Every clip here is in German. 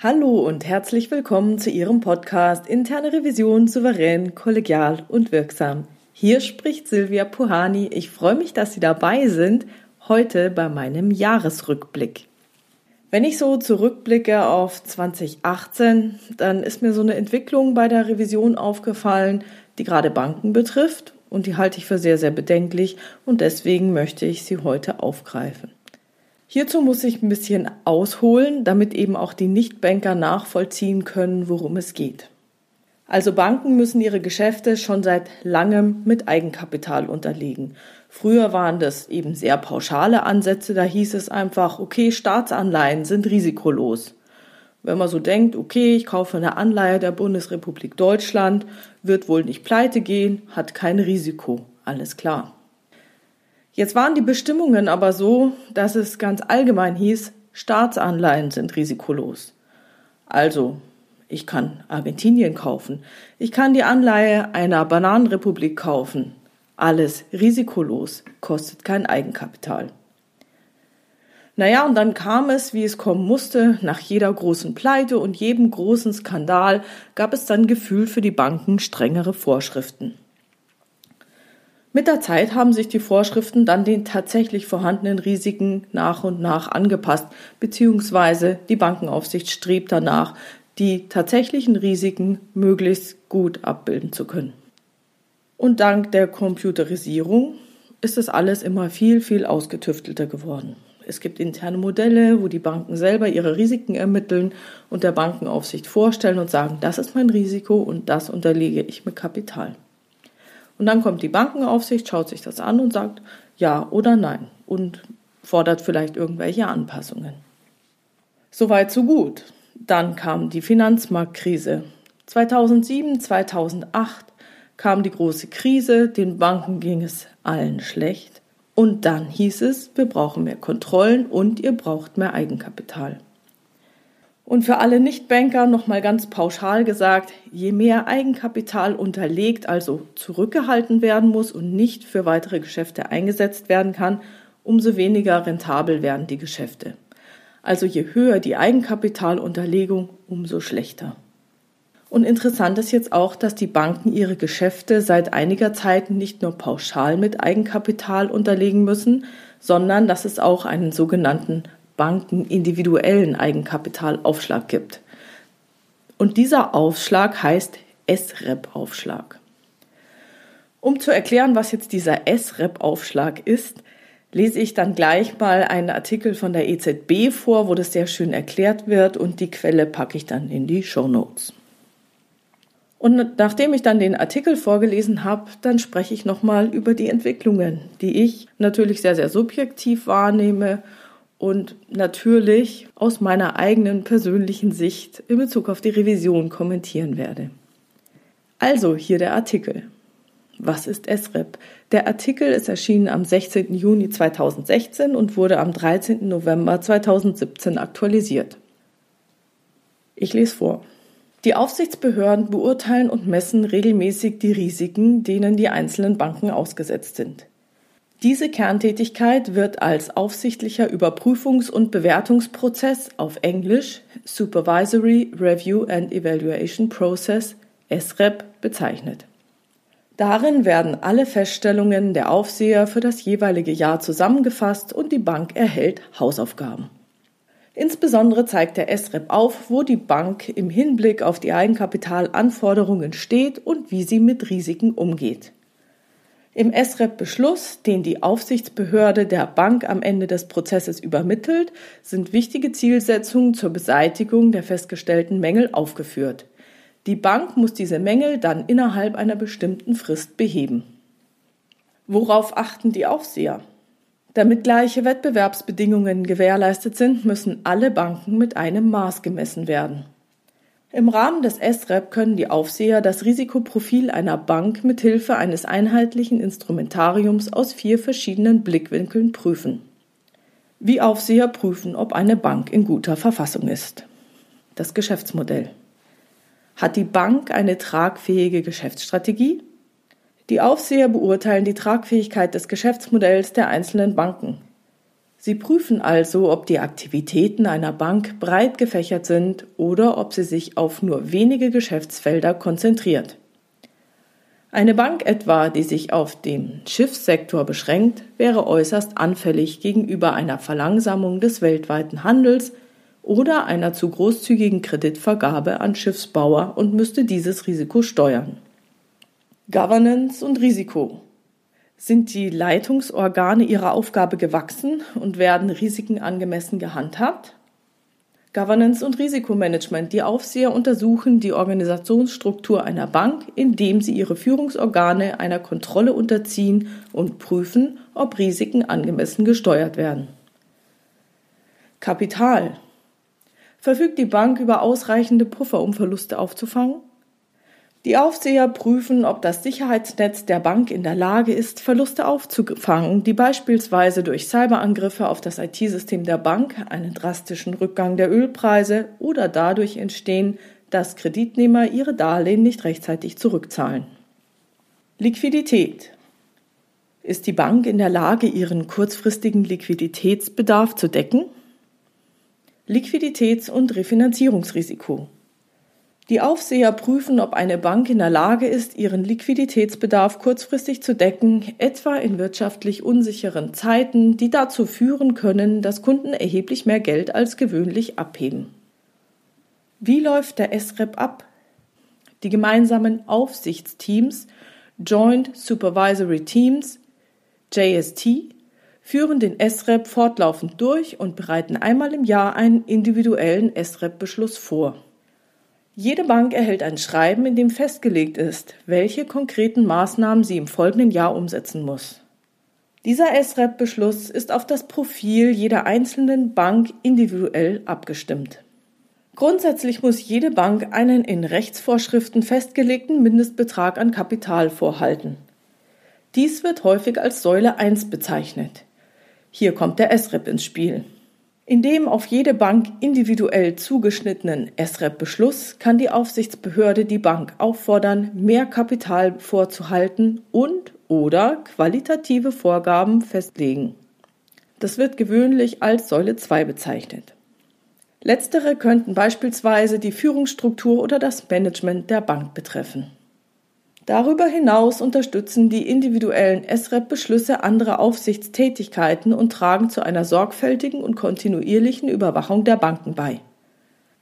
Hallo und herzlich willkommen zu Ihrem Podcast Interne Revision souverän, kollegial und wirksam. Hier spricht Silvia Puhani. Ich freue mich, dass Sie dabei sind, heute bei meinem Jahresrückblick. Wenn ich so zurückblicke auf 2018, dann ist mir so eine Entwicklung bei der Revision aufgefallen, die gerade Banken betrifft und die halte ich für sehr, sehr bedenklich und deswegen möchte ich sie heute aufgreifen. Hierzu muss ich ein bisschen ausholen, damit eben auch die Nichtbanker nachvollziehen können, worum es geht. Also Banken müssen ihre Geschäfte schon seit langem mit Eigenkapital unterlegen. Früher waren das eben sehr pauschale Ansätze, da hieß es einfach, okay, Staatsanleihen sind risikolos. Wenn man so denkt, okay, ich kaufe eine Anleihe der Bundesrepublik Deutschland, wird wohl nicht pleite gehen, hat kein Risiko, alles klar. Jetzt waren die Bestimmungen aber so, dass es ganz allgemein hieß, Staatsanleihen sind risikolos. Also, ich kann Argentinien kaufen, ich kann die Anleihe einer Bananenrepublik kaufen. Alles risikolos, kostet kein Eigenkapital. Naja, und dann kam es, wie es kommen musste, nach jeder großen Pleite und jedem großen Skandal gab es dann Gefühl für die Banken strengere Vorschriften. Mit der Zeit haben sich die Vorschriften dann den tatsächlich vorhandenen Risiken nach und nach angepasst, beziehungsweise die Bankenaufsicht strebt danach, die tatsächlichen Risiken möglichst gut abbilden zu können. Und dank der Computerisierung ist es alles immer viel, viel ausgetüftelter geworden. Es gibt interne Modelle, wo die Banken selber ihre Risiken ermitteln und der Bankenaufsicht vorstellen und sagen, das ist mein Risiko und das unterlege ich mit Kapital. Und dann kommt die Bankenaufsicht, schaut sich das an und sagt ja oder nein und fordert vielleicht irgendwelche Anpassungen. Soweit so gut. Dann kam die Finanzmarktkrise. 2007, 2008 kam die große Krise, den Banken ging es allen schlecht. Und dann hieß es, wir brauchen mehr Kontrollen und ihr braucht mehr Eigenkapital. Und für alle Nichtbanker nochmal ganz pauschal gesagt, je mehr Eigenkapital unterlegt, also zurückgehalten werden muss und nicht für weitere Geschäfte eingesetzt werden kann, umso weniger rentabel werden die Geschäfte. Also je höher die Eigenkapitalunterlegung, umso schlechter. Und interessant ist jetzt auch, dass die Banken ihre Geschäfte seit einiger Zeit nicht nur pauschal mit Eigenkapital unterlegen müssen, sondern dass es auch einen sogenannten Banken individuellen Eigenkapitalaufschlag gibt. Und dieser Aufschlag heißt SREP-Aufschlag. Um zu erklären, was jetzt dieser SREP-Aufschlag ist, lese ich dann gleich mal einen Artikel von der EZB vor, wo das sehr schön erklärt wird und die Quelle packe ich dann in die Show Notes. Und nachdem ich dann den Artikel vorgelesen habe, dann spreche ich nochmal über die Entwicklungen, die ich natürlich sehr, sehr subjektiv wahrnehme und natürlich aus meiner eigenen persönlichen Sicht in Bezug auf die Revision kommentieren werde. Also hier der Artikel. Was ist SREP? Der Artikel ist erschienen am 16. Juni 2016 und wurde am 13. November 2017 aktualisiert. Ich lese vor. Die Aufsichtsbehörden beurteilen und messen regelmäßig die Risiken, denen die einzelnen Banken ausgesetzt sind. Diese Kerntätigkeit wird als aufsichtlicher Überprüfungs- und Bewertungsprozess auf Englisch Supervisory Review and Evaluation Process SREP bezeichnet. Darin werden alle Feststellungen der Aufseher für das jeweilige Jahr zusammengefasst und die Bank erhält Hausaufgaben. Insbesondere zeigt der SREP auf, wo die Bank im Hinblick auf die Eigenkapitalanforderungen steht und wie sie mit Risiken umgeht. Im SREP-Beschluss, den die Aufsichtsbehörde der Bank am Ende des Prozesses übermittelt, sind wichtige Zielsetzungen zur Beseitigung der festgestellten Mängel aufgeführt. Die Bank muss diese Mängel dann innerhalb einer bestimmten Frist beheben. Worauf achten die Aufseher? Damit gleiche Wettbewerbsbedingungen gewährleistet sind, müssen alle Banken mit einem Maß gemessen werden. Im Rahmen des SREP können die Aufseher das Risikoprofil einer Bank mit Hilfe eines einheitlichen Instrumentariums aus vier verschiedenen Blickwinkeln prüfen. Wie Aufseher prüfen, ob eine Bank in guter Verfassung ist. Das Geschäftsmodell. Hat die Bank eine tragfähige Geschäftsstrategie? Die Aufseher beurteilen die Tragfähigkeit des Geschäftsmodells der einzelnen Banken. Sie prüfen also, ob die Aktivitäten einer Bank breit gefächert sind oder ob sie sich auf nur wenige Geschäftsfelder konzentriert. Eine Bank etwa, die sich auf den Schiffssektor beschränkt, wäre äußerst anfällig gegenüber einer Verlangsamung des weltweiten Handels oder einer zu großzügigen Kreditvergabe an Schiffsbauer und müsste dieses Risiko steuern. Governance und Risiko. Sind die Leitungsorgane ihrer Aufgabe gewachsen und werden Risiken angemessen gehandhabt? Governance und Risikomanagement. Die Aufseher untersuchen die Organisationsstruktur einer Bank, indem sie ihre Führungsorgane einer Kontrolle unterziehen und prüfen, ob Risiken angemessen gesteuert werden. Kapital. Verfügt die Bank über ausreichende Puffer, um Verluste aufzufangen? Die Aufseher prüfen, ob das Sicherheitsnetz der Bank in der Lage ist, Verluste aufzufangen, die beispielsweise durch Cyberangriffe auf das IT-System der Bank, einen drastischen Rückgang der Ölpreise oder dadurch entstehen, dass Kreditnehmer ihre Darlehen nicht rechtzeitig zurückzahlen. Liquidität. Ist die Bank in der Lage, ihren kurzfristigen Liquiditätsbedarf zu decken? Liquiditäts- und Refinanzierungsrisiko. Die Aufseher prüfen, ob eine Bank in der Lage ist, ihren Liquiditätsbedarf kurzfristig zu decken, etwa in wirtschaftlich unsicheren Zeiten, die dazu führen können, dass Kunden erheblich mehr Geld als gewöhnlich abheben. Wie läuft der SREP ab? Die gemeinsamen Aufsichtsteams, Joint Supervisory Teams, JST, führen den SREP fortlaufend durch und bereiten einmal im Jahr einen individuellen SREP-Beschluss vor. Jede Bank erhält ein Schreiben, in dem festgelegt ist, welche konkreten Maßnahmen sie im folgenden Jahr umsetzen muss. Dieser SREP-Beschluss ist auf das Profil jeder einzelnen Bank individuell abgestimmt. Grundsätzlich muss jede Bank einen in Rechtsvorschriften festgelegten Mindestbetrag an Kapital vorhalten. Dies wird häufig als Säule 1 bezeichnet. Hier kommt der SREP ins Spiel. In dem auf jede Bank individuell zugeschnittenen SREP-Beschluss kann die Aufsichtsbehörde die Bank auffordern, mehr Kapital vorzuhalten und oder qualitative Vorgaben festlegen. Das wird gewöhnlich als Säule 2 bezeichnet. Letztere könnten beispielsweise die Führungsstruktur oder das Management der Bank betreffen. Darüber hinaus unterstützen die individuellen SREP-Beschlüsse andere Aufsichtstätigkeiten und tragen zu einer sorgfältigen und kontinuierlichen Überwachung der Banken bei.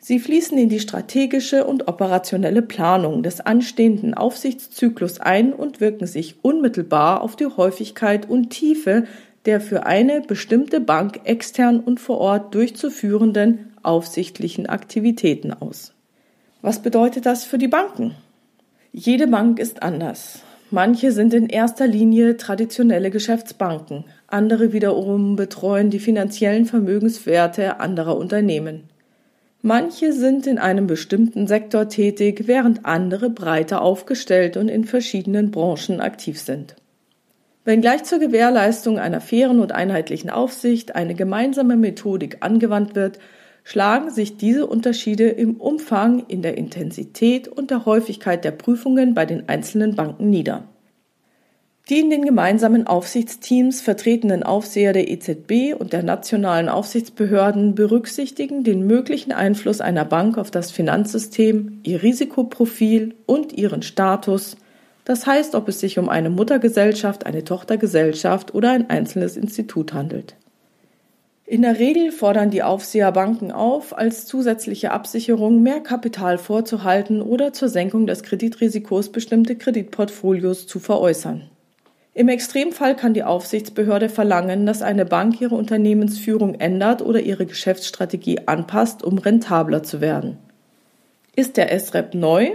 Sie fließen in die strategische und operationelle Planung des anstehenden Aufsichtszyklus ein und wirken sich unmittelbar auf die Häufigkeit und Tiefe der für eine bestimmte Bank extern und vor Ort durchzuführenden aufsichtlichen Aktivitäten aus. Was bedeutet das für die Banken? Jede Bank ist anders. Manche sind in erster Linie traditionelle Geschäftsbanken, andere wiederum betreuen die finanziellen Vermögenswerte anderer Unternehmen. Manche sind in einem bestimmten Sektor tätig, während andere breiter aufgestellt und in verschiedenen Branchen aktiv sind. Wenngleich zur Gewährleistung einer fairen und einheitlichen Aufsicht eine gemeinsame Methodik angewandt wird, schlagen sich diese Unterschiede im Umfang, in der Intensität und der Häufigkeit der Prüfungen bei den einzelnen Banken nieder. Die in den gemeinsamen Aufsichtsteams vertretenen Aufseher der EZB und der nationalen Aufsichtsbehörden berücksichtigen den möglichen Einfluss einer Bank auf das Finanzsystem, ihr Risikoprofil und ihren Status, das heißt, ob es sich um eine Muttergesellschaft, eine Tochtergesellschaft oder ein einzelnes Institut handelt. In der Regel fordern die Aufseher Banken auf, als zusätzliche Absicherung mehr Kapital vorzuhalten oder zur Senkung des Kreditrisikos bestimmte Kreditportfolios zu veräußern. Im Extremfall kann die Aufsichtsbehörde verlangen, dass eine Bank ihre Unternehmensführung ändert oder ihre Geschäftsstrategie anpasst, um rentabler zu werden. Ist der SREP neu?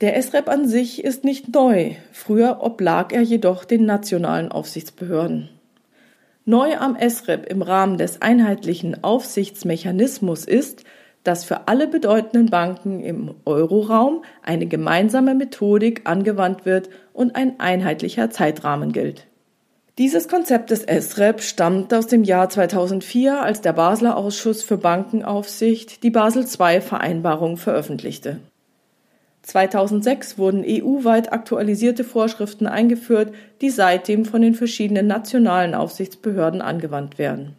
Der SREP an sich ist nicht neu. Früher oblag er jedoch den nationalen Aufsichtsbehörden. Neu am SREP im Rahmen des einheitlichen Aufsichtsmechanismus ist, dass für alle bedeutenden Banken im Euroraum eine gemeinsame Methodik angewandt wird und ein einheitlicher Zeitrahmen gilt. Dieses Konzept des SREP stammt aus dem Jahr 2004, als der Basler Ausschuss für Bankenaufsicht die Basel II Vereinbarung veröffentlichte. 2006 wurden EU-weit aktualisierte Vorschriften eingeführt, die seitdem von den verschiedenen nationalen Aufsichtsbehörden angewandt werden.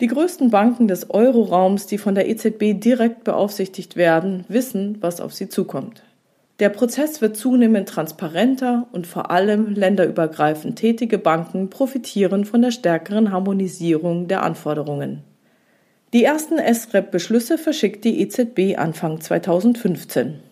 Die größten Banken des Euroraums, die von der EZB direkt beaufsichtigt werden, wissen, was auf sie zukommt. Der Prozess wird zunehmend transparenter und vor allem länderübergreifend tätige Banken profitieren von der stärkeren Harmonisierung der Anforderungen. Die ersten SREP-Beschlüsse verschickt die EZB Anfang 2015.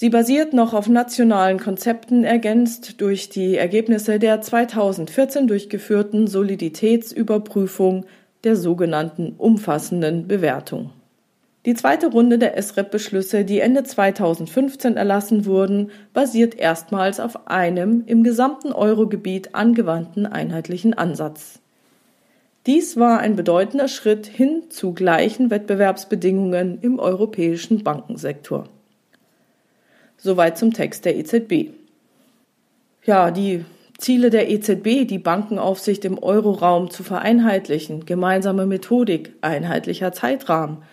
Sie basiert noch auf nationalen Konzepten, ergänzt durch die Ergebnisse der 2014 durchgeführten Soliditätsüberprüfung der sogenannten umfassenden Bewertung. Die zweite Runde der SREP-Beschlüsse, die Ende 2015 erlassen wurden, basiert erstmals auf einem im gesamten Eurogebiet angewandten einheitlichen Ansatz. Dies war ein bedeutender Schritt hin zu gleichen Wettbewerbsbedingungen im europäischen Bankensektor. Soweit zum Text der EZB. Ja, die Ziele der EZB, die Bankenaufsicht im Euroraum zu vereinheitlichen, gemeinsame Methodik, einheitlicher Zeitrahmen –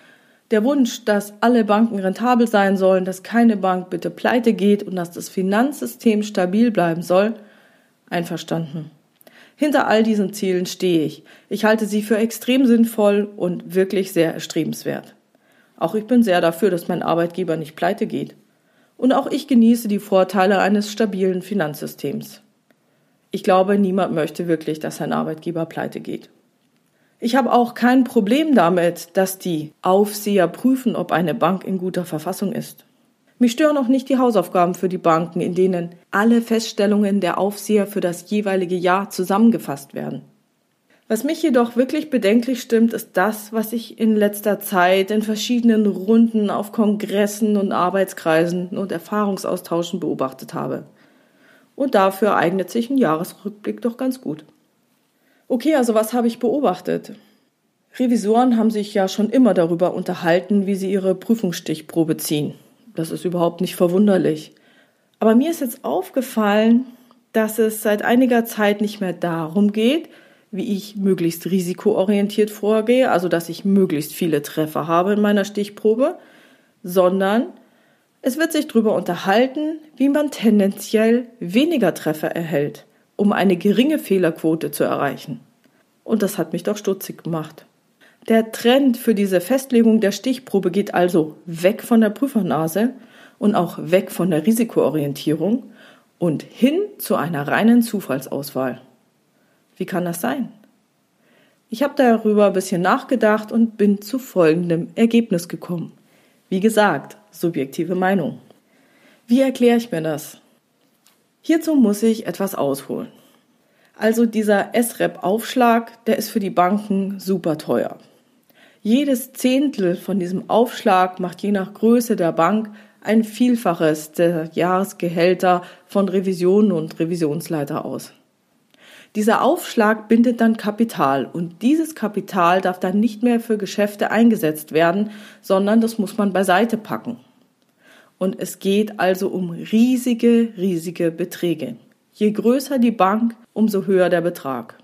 der Wunsch, dass alle Banken rentabel sein sollen, dass keine Bank bitte pleite geht und dass das Finanzsystem stabil bleiben soll, einverstanden. Hinter all diesen Zielen stehe ich. Ich halte sie für extrem sinnvoll und wirklich sehr erstrebenswert. Auch ich bin sehr dafür, dass mein Arbeitgeber nicht pleite geht. Und auch ich genieße die Vorteile eines stabilen Finanzsystems. Ich glaube, niemand möchte wirklich, dass sein Arbeitgeber pleite geht. Ich habe auch kein Problem damit, dass die Aufseher prüfen, ob eine Bank in guter Verfassung ist. Mich stören auch nicht die Hausaufgaben für die Banken, in denen alle Feststellungen der Aufseher für das jeweilige Jahr zusammengefasst werden. Was mich jedoch wirklich bedenklich stimmt, ist das, was ich in letzter Zeit in verschiedenen Runden auf Kongressen und Arbeitskreisen und Erfahrungsaustauschen beobachtet habe. Und dafür eignet sich ein Jahresrückblick doch ganz gut. Okay, also was habe ich beobachtet? Revisoren haben sich ja schon immer darüber unterhalten, wie sie ihre Prüfungsstichprobe ziehen. Das ist überhaupt nicht verwunderlich. Aber mir ist jetzt aufgefallen, dass es seit einiger Zeit nicht mehr darum geht, wie ich möglichst risikoorientiert vorgehe, also dass ich möglichst viele Treffer habe in meiner Stichprobe, sondern es wird sich darüber unterhalten, wie man tendenziell weniger Treffer erhält um eine geringe Fehlerquote zu erreichen. Und das hat mich doch stutzig gemacht. Der Trend für diese Festlegung der Stichprobe geht also weg von der Prüfernase und auch weg von der Risikoorientierung und hin zu einer reinen Zufallsauswahl. Wie kann das sein? Ich habe darüber ein bisschen nachgedacht und bin zu folgendem Ergebnis gekommen. Wie gesagt, subjektive Meinung. Wie erkläre ich mir das? Hierzu muss ich etwas ausholen. Also dieser SREP-Aufschlag, der ist für die Banken super teuer. Jedes Zehntel von diesem Aufschlag macht je nach Größe der Bank ein Vielfaches der Jahresgehälter von Revisionen und Revisionsleiter aus. Dieser Aufschlag bindet dann Kapital und dieses Kapital darf dann nicht mehr für Geschäfte eingesetzt werden, sondern das muss man beiseite packen. Und es geht also um riesige, riesige Beträge. Je größer die Bank, umso höher der Betrag.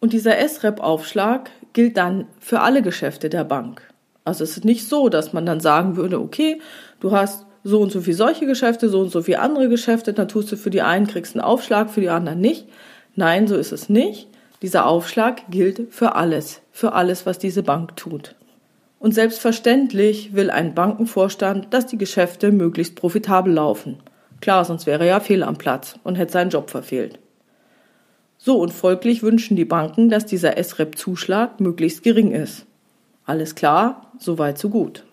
Und dieser SREP-Aufschlag gilt dann für alle Geschäfte der Bank. Also es ist nicht so, dass man dann sagen würde, okay, du hast so und so viel solche Geschäfte, so und so viel andere Geschäfte, dann tust du für die einen kriegst einen Aufschlag, für die anderen nicht. Nein, so ist es nicht. Dieser Aufschlag gilt für alles, für alles, was diese Bank tut. Und selbstverständlich will ein Bankenvorstand, dass die Geschäfte möglichst profitabel laufen. Klar, sonst wäre er ja fehl am Platz und hätte seinen Job verfehlt. So und folglich wünschen die Banken, dass dieser SREP-Zuschlag möglichst gering ist. Alles klar, soweit so gut.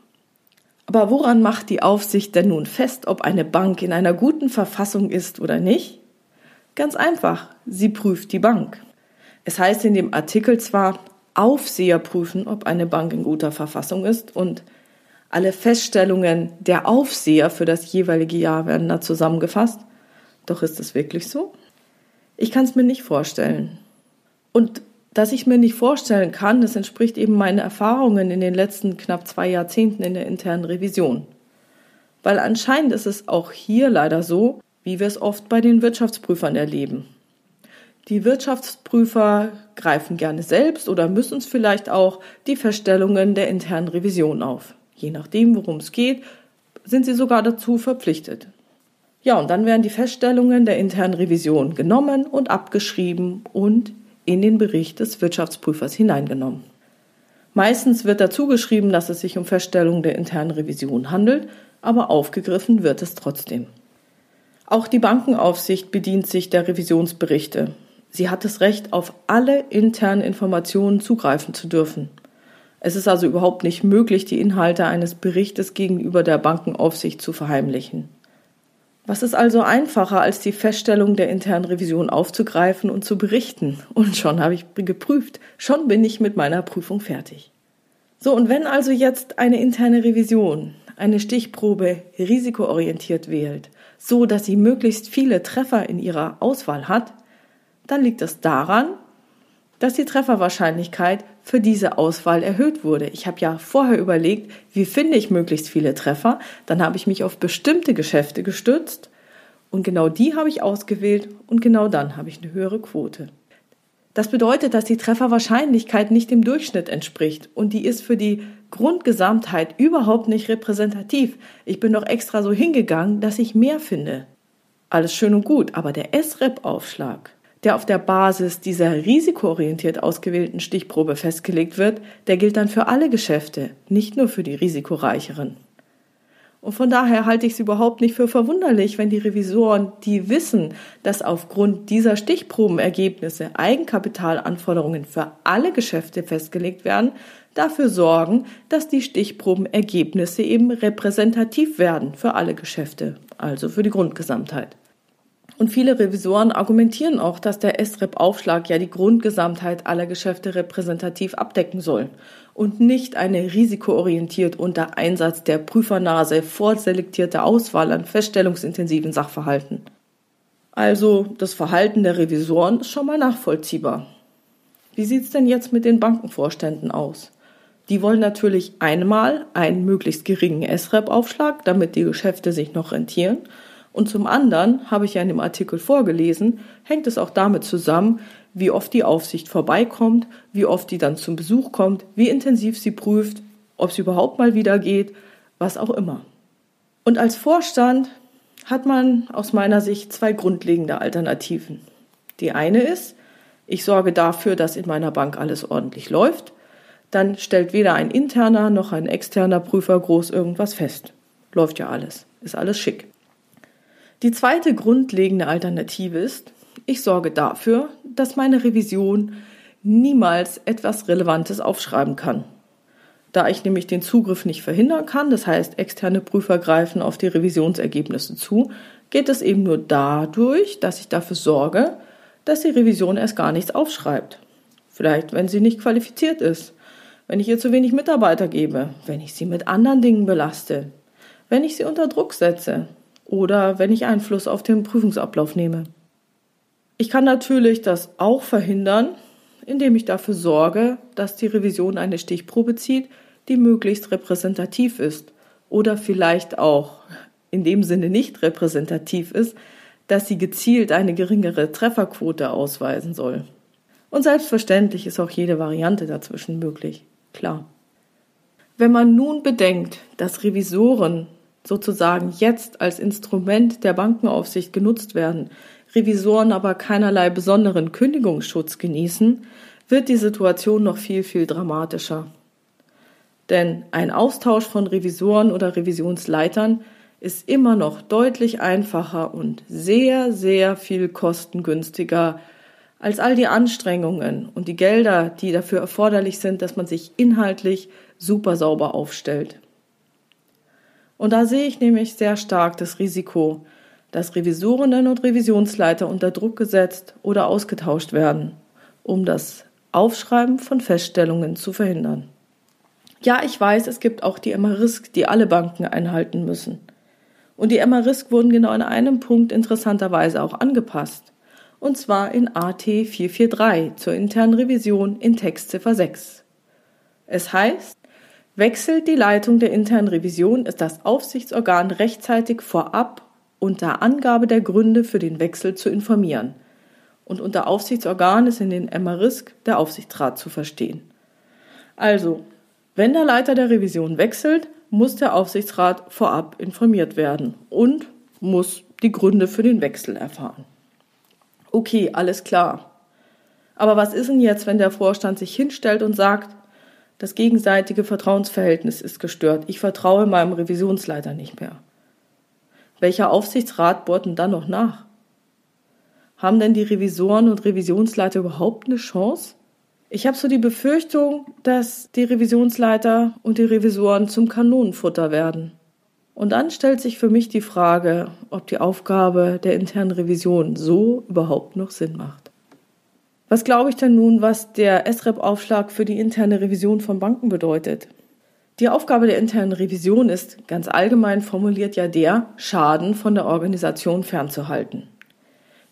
Aber woran macht die Aufsicht denn nun fest, ob eine Bank in einer guten Verfassung ist oder nicht? Ganz einfach, sie prüft die Bank. Es heißt in dem Artikel zwar, Aufseher prüfen, ob eine Bank in guter Verfassung ist und alle Feststellungen der Aufseher für das jeweilige Jahr werden da zusammengefasst. Doch ist es wirklich so? Ich kann es mir nicht vorstellen. Und dass ich mir nicht vorstellen kann, das entspricht eben meinen Erfahrungen in den letzten knapp zwei Jahrzehnten in der internen Revision. Weil anscheinend ist es auch hier leider so, wie wir es oft bei den Wirtschaftsprüfern erleben. Die Wirtschaftsprüfer greifen gerne selbst oder müssen es vielleicht auch die Feststellungen der internen Revision auf. Je nachdem, worum es geht, sind sie sogar dazu verpflichtet. Ja, und dann werden die Feststellungen der internen Revision genommen und abgeschrieben und in den Bericht des Wirtschaftsprüfers hineingenommen. Meistens wird dazu geschrieben, dass es sich um Feststellungen der internen Revision handelt, aber aufgegriffen wird es trotzdem. Auch die Bankenaufsicht bedient sich der Revisionsberichte. Sie hat das Recht, auf alle internen Informationen zugreifen zu dürfen. Es ist also überhaupt nicht möglich, die Inhalte eines Berichtes gegenüber der Bankenaufsicht zu verheimlichen. Was ist also einfacher, als die Feststellung der internen Revision aufzugreifen und zu berichten? Und schon habe ich geprüft, schon bin ich mit meiner Prüfung fertig. So, und wenn also jetzt eine interne Revision eine Stichprobe risikoorientiert wählt, so dass sie möglichst viele Treffer in ihrer Auswahl hat, dann liegt es daran, dass die Trefferwahrscheinlichkeit für diese Auswahl erhöht wurde. Ich habe ja vorher überlegt, wie finde ich möglichst viele Treffer. Dann habe ich mich auf bestimmte Geschäfte gestützt und genau die habe ich ausgewählt und genau dann habe ich eine höhere Quote. Das bedeutet, dass die Trefferwahrscheinlichkeit nicht dem Durchschnitt entspricht und die ist für die Grundgesamtheit überhaupt nicht repräsentativ. Ich bin doch extra so hingegangen, dass ich mehr finde. Alles schön und gut, aber der SREP-Aufschlag, der auf der Basis dieser risikoorientiert ausgewählten Stichprobe festgelegt wird, der gilt dann für alle Geschäfte, nicht nur für die risikoreicheren. Und von daher halte ich es überhaupt nicht für verwunderlich, wenn die Revisoren, die wissen, dass aufgrund dieser Stichprobenergebnisse Eigenkapitalanforderungen für alle Geschäfte festgelegt werden, dafür sorgen, dass die Stichprobenergebnisse eben repräsentativ werden für alle Geschäfte, also für die Grundgesamtheit. Und viele Revisoren argumentieren auch, dass der SREP-Aufschlag ja die Grundgesamtheit aller Geschäfte repräsentativ abdecken soll und nicht eine risikoorientiert unter Einsatz der Prüfernase vorselektierte Auswahl an feststellungsintensiven Sachverhalten. Also das Verhalten der Revisoren ist schon mal nachvollziehbar. Wie sieht's denn jetzt mit den Bankenvorständen aus? Die wollen natürlich einmal einen möglichst geringen SREP-Aufschlag, damit die Geschäfte sich noch rentieren – und zum anderen, habe ich ja in dem Artikel vorgelesen, hängt es auch damit zusammen, wie oft die Aufsicht vorbeikommt, wie oft die dann zum Besuch kommt, wie intensiv sie prüft, ob sie überhaupt mal wieder geht, was auch immer. Und als Vorstand hat man aus meiner Sicht zwei grundlegende Alternativen. Die eine ist, ich sorge dafür, dass in meiner Bank alles ordentlich läuft. Dann stellt weder ein interner noch ein externer Prüfer groß irgendwas fest. Läuft ja alles, ist alles schick. Die zweite grundlegende Alternative ist, ich sorge dafür, dass meine Revision niemals etwas Relevantes aufschreiben kann. Da ich nämlich den Zugriff nicht verhindern kann, das heißt externe Prüfer greifen auf die Revisionsergebnisse zu, geht es eben nur dadurch, dass ich dafür sorge, dass die Revision erst gar nichts aufschreibt. Vielleicht, wenn sie nicht qualifiziert ist, wenn ich ihr zu wenig Mitarbeiter gebe, wenn ich sie mit anderen Dingen belaste, wenn ich sie unter Druck setze, oder wenn ich Einfluss auf den Prüfungsablauf nehme. Ich kann natürlich das auch verhindern, indem ich dafür sorge, dass die Revision eine Stichprobe zieht, die möglichst repräsentativ ist oder vielleicht auch in dem Sinne nicht repräsentativ ist, dass sie gezielt eine geringere Trefferquote ausweisen soll. Und selbstverständlich ist auch jede Variante dazwischen möglich, klar. Wenn man nun bedenkt, dass Revisoren sozusagen jetzt als Instrument der Bankenaufsicht genutzt werden, Revisoren aber keinerlei besonderen Kündigungsschutz genießen, wird die Situation noch viel, viel dramatischer. Denn ein Austausch von Revisoren oder Revisionsleitern ist immer noch deutlich einfacher und sehr, sehr viel kostengünstiger als all die Anstrengungen und die Gelder, die dafür erforderlich sind, dass man sich inhaltlich super sauber aufstellt. Und da sehe ich nämlich sehr stark das Risiko, dass Revisorinnen und Revisionsleiter unter Druck gesetzt oder ausgetauscht werden, um das Aufschreiben von Feststellungen zu verhindern. Ja, ich weiß, es gibt auch die MA-Risk, die alle Banken einhalten müssen. Und die MA-Risk wurden genau in einem Punkt interessanterweise auch angepasst. Und zwar in AT 443 zur internen Revision in Textziffer 6. Es heißt, Wechselt die Leitung der internen Revision, ist das Aufsichtsorgan rechtzeitig vorab unter Angabe der Gründe für den Wechsel zu informieren. Und unter Aufsichtsorgan ist in den MRISK der Aufsichtsrat zu verstehen. Also, wenn der Leiter der Revision wechselt, muss der Aufsichtsrat vorab informiert werden und muss die Gründe für den Wechsel erfahren. Okay, alles klar. Aber was ist denn jetzt, wenn der Vorstand sich hinstellt und sagt, das gegenseitige Vertrauensverhältnis ist gestört, ich vertraue meinem Revisionsleiter nicht mehr? Welcher Aufsichtsrat bohrt denn dann noch nach? Haben denn die Revisoren und Revisionsleiter überhaupt eine Chance? Ich habe so die Befürchtung, dass die Revisionsleiter und die Revisoren zum Kanonenfutter werden. Und dann stellt sich für mich die Frage, ob die Aufgabe der internen Revision so überhaupt noch Sinn macht. Was glaube ich denn nun, was der SREP-Aufschlag für die interne Revision von Banken bedeutet? Die Aufgabe der internen Revision ist, ganz allgemein formuliert ja der, Schaden von der Organisation fernzuhalten.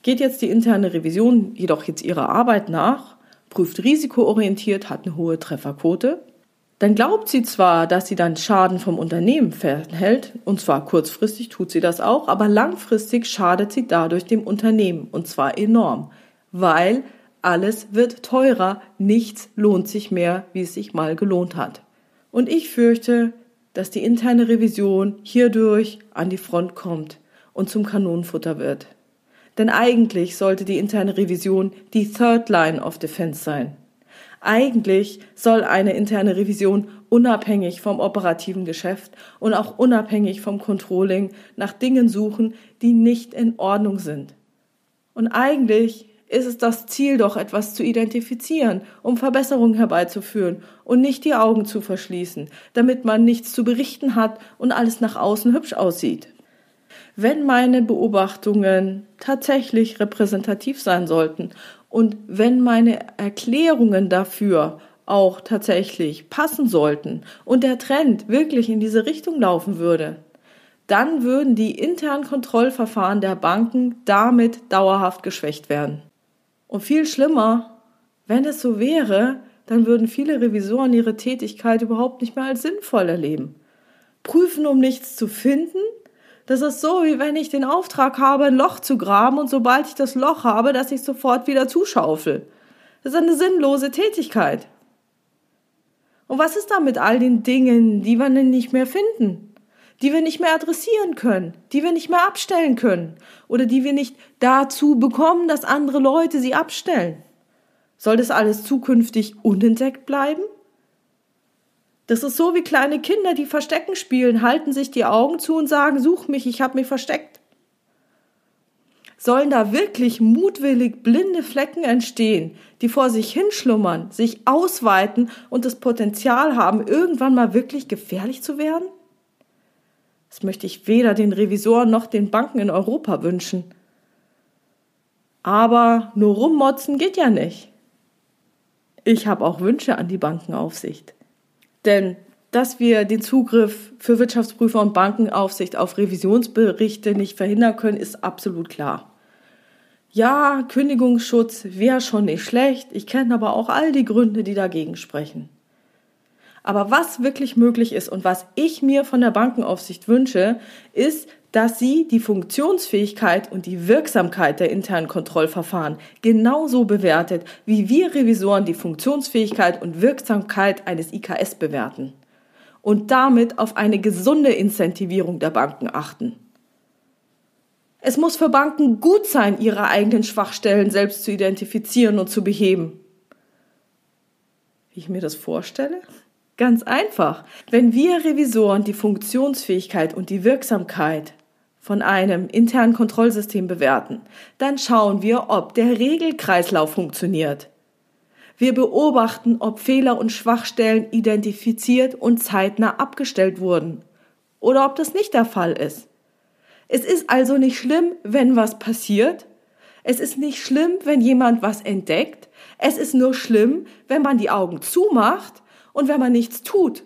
Geht jetzt die interne Revision jedoch jetzt ihrer Arbeit nach prüft risikoorientiert, hat eine hohe Trefferquote. Dann glaubt sie zwar, dass sie dann Schaden vom Unternehmen fernhält, und zwar kurzfristig tut sie das auch, aber langfristig schadet sie dadurch dem Unternehmen, und zwar enorm, weil alles wird teurer, nichts lohnt sich mehr, wie es sich mal gelohnt hat. Und ich fürchte, dass die interne Revision hierdurch an die Front kommt und zum Kanonenfutter wird. Denn eigentlich sollte die interne Revision die Third Line of Defense sein. Eigentlich soll eine interne Revision unabhängig vom operativen Geschäft und auch unabhängig vom Controlling nach Dingen suchen, die nicht in Ordnung sind. Und eigentlich ist es das Ziel doch, etwas zu identifizieren, um Verbesserungen herbeizuführen und nicht die Augen zu verschließen, damit man nichts zu berichten hat und alles nach außen hübsch aussieht. Wenn meine Beobachtungen tatsächlich repräsentativ sein sollten und wenn meine Erklärungen dafür auch tatsächlich passen sollten und der Trend wirklich in diese Richtung laufen würde, dann würden die internen Kontrollverfahren der Banken damit dauerhaft geschwächt werden. Und viel schlimmer, wenn es so wäre, dann würden viele Revisoren ihre Tätigkeit überhaupt nicht mehr als sinnvoll erleben. Prüfen, um nichts zu finden, das ist so, wie wenn ich den Auftrag habe, ein Loch zu graben und sobald ich das Loch habe, dass ich sofort wieder zuschaufel. Das ist eine sinnlose Tätigkeit. Und was ist da mit all den Dingen, die wir nicht mehr finden? Die wir nicht mehr adressieren können, die wir nicht mehr abstellen können oder die wir nicht dazu bekommen, dass andere Leute sie abstellen? Soll das alles zukünftig unentdeckt bleiben? Das ist so wie kleine Kinder, die Verstecken spielen, halten sich die Augen zu und sagen, such mich, ich habe mich versteckt. Sollen da wirklich mutwillig blinde Flecken entstehen, die vor sich hinschlummern, sich ausweiten und das Potenzial haben, irgendwann mal wirklich gefährlich zu werden? Das möchte ich weder den Revisoren noch den Banken in Europa wünschen. Aber nur rummotzen geht ja nicht. Ich habe auch Wünsche an die Bankenaufsicht. Denn dass wir den Zugriff für Wirtschaftsprüfer und Bankenaufsicht auf Revisionsberichte nicht verhindern können, ist absolut klar. Ja, Kündigungsschutz wäre schon nicht schlecht, ich kenne aber auch all die Gründe, die dagegen sprechen. Aber was wirklich möglich ist und was ich mir von der Bankenaufsicht wünsche, ist, dass sie die Funktionsfähigkeit und die Wirksamkeit der internen Kontrollverfahren genauso bewertet, wie wir Revisoren die Funktionsfähigkeit und Wirksamkeit eines IKS bewerten und damit auf eine gesunde Incentivierung der Banken achten. Es muss für Banken gut sein, ihre eigenen Schwachstellen selbst zu identifizieren und zu beheben. Wie ich mir das vorstelle? Ganz einfach. Wenn wir Revisoren die Funktionsfähigkeit und die Wirksamkeit von einem internen Kontrollsystem bewerten, dann schauen wir, ob der Regelkreislauf funktioniert. Wir beobachten, ob Fehler und Schwachstellen identifiziert und zeitnah abgestellt wurden oder ob das nicht der Fall ist. Es ist also nicht schlimm, wenn was passiert. Es ist nicht schlimm, wenn jemand was entdeckt. Es ist nur schlimm, wenn man die Augen zumacht und wenn man nichts tut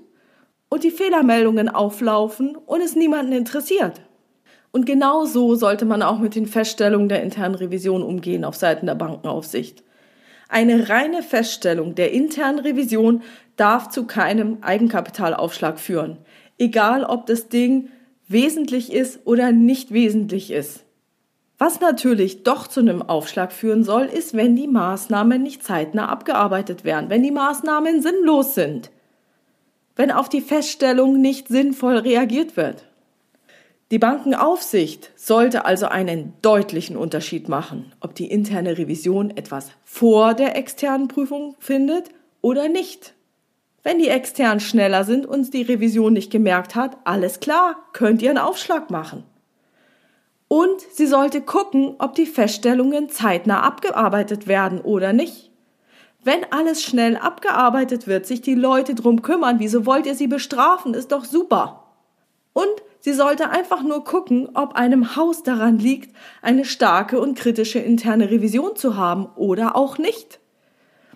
und die Fehlermeldungen auflaufen und es niemanden interessiert. Und genau so sollte man auch mit den Feststellungen der internen Revision umgehen auf Seiten der Bankenaufsicht. Eine reine Feststellung der internen Revision darf zu keinem Eigenkapitalaufschlag führen, egal ob das Ding wesentlich ist oder nicht wesentlich ist. Was natürlich doch zu einem Aufschlag führen soll, ist, wenn die Maßnahmen nicht zeitnah abgearbeitet werden, wenn die Maßnahmen sinnlos sind. wenn auf die Feststellung nicht sinnvoll reagiert wird. Die Bankenaufsicht sollte also einen deutlichen Unterschied machen, ob die interne Revision etwas vor der externen Prüfung findet oder nicht. Wenn die extern schneller sind und die Revision nicht gemerkt hat, alles klar, könnt ihr einen Aufschlag machen. Und sie sollte gucken, ob die Feststellungen zeitnah abgearbeitet werden oder nicht. Wenn alles schnell abgearbeitet wird, sich die Leute drum kümmern, wieso wollt ihr sie bestrafen, ist doch super. Und sie sollte einfach nur gucken, ob einem Haus daran liegt, eine starke und kritische interne Revision zu haben oder auch nicht.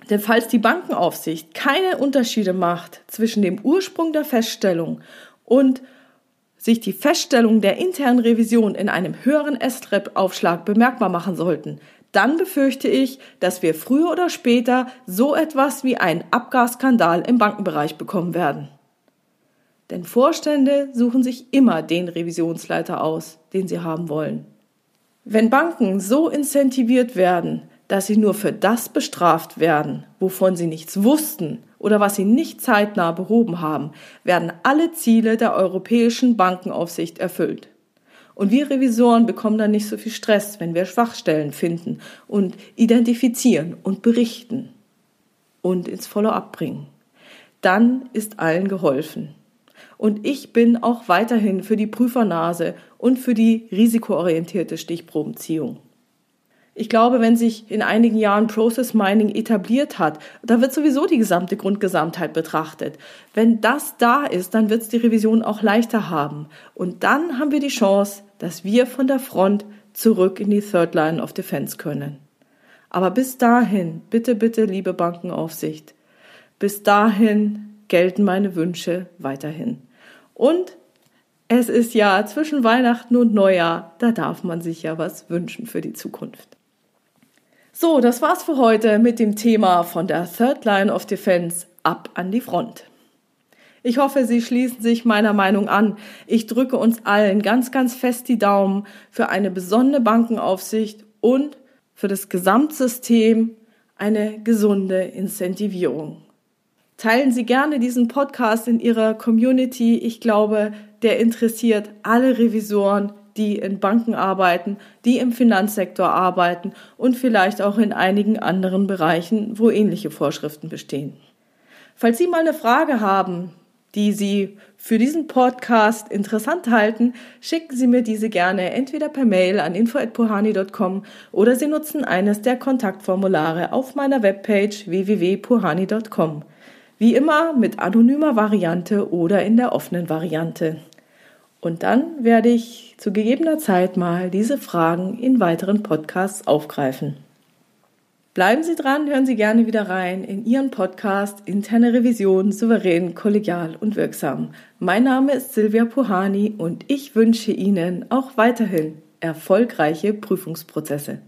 Denn falls die Bankenaufsicht keine Unterschiede macht zwischen dem Ursprung der Feststellung und sich die Feststellung der internen Revision in einem höheren SREP-Aufschlag bemerkbar machen sollten, dann befürchte ich, dass wir früher oder später so etwas wie einen Abgasskandal im Bankenbereich bekommen werden. Denn Vorstände suchen sich immer den Revisionsleiter aus, den sie haben wollen. Wenn Banken so incentiviert werden, dass sie nur für das bestraft werden, wovon sie nichts wussten oder was sie nicht zeitnah behoben haben, werden alle Ziele der europäischen Bankenaufsicht erfüllt. Und wir Revisoren bekommen dann nicht so viel Stress, wenn wir Schwachstellen finden und identifizieren und berichten und ins Follow-up bringen. Dann ist allen geholfen. Und ich bin auch weiterhin für die Prüfernase und für die risikoorientierte Stichprobenziehung. Ich glaube, wenn sich in einigen Jahren Process Mining etabliert hat, da wird sowieso die gesamte Grundgesamtheit betrachtet. Wenn das da ist, dann wird es die Revision auch leichter haben. Und dann haben wir die Chance, dass wir von der Front zurück in die Third Line of Defense können. Aber bis dahin, bitte, bitte, liebe Bankenaufsicht, bis dahin gelten meine Wünsche weiterhin. Und es ist ja zwischen Weihnachten und Neujahr, da darf man sich ja was wünschen für die Zukunft. So, das war's für heute mit dem Thema von der Third Line of Defense ab an die Front. Ich hoffe, Sie schließen sich meiner Meinung an. Ich drücke uns allen ganz, ganz fest die Daumen für eine besondere Bankenaufsicht und für das Gesamtsystem eine gesunde Incentivierung. Teilen Sie gerne diesen Podcast in Ihrer Community. Ich glaube, der interessiert alle Revisoren, die in Banken arbeiten, die im Finanzsektor arbeiten und vielleicht auch in einigen anderen Bereichen, wo ähnliche Vorschriften bestehen. Falls Sie mal eine Frage haben, die Sie für diesen Podcast interessant halten, schicken Sie mir diese gerne entweder per Mail an info@puhani.com oder Sie nutzen eines der Kontaktformulare auf meiner Webpage www.puhani.com. Wie immer mit anonymer Variante oder in der offenen Variante. Und dann werde ich zu gegebener Zeit mal diese Fragen in weiteren Podcasts aufgreifen. Bleiben Sie dran, hören Sie gerne wieder rein in Ihren Podcast Interne Revision souverän, kollegial und wirksam. Mein Name ist Silvia Puhani und ich wünsche Ihnen auch weiterhin erfolgreiche Prüfungsprozesse.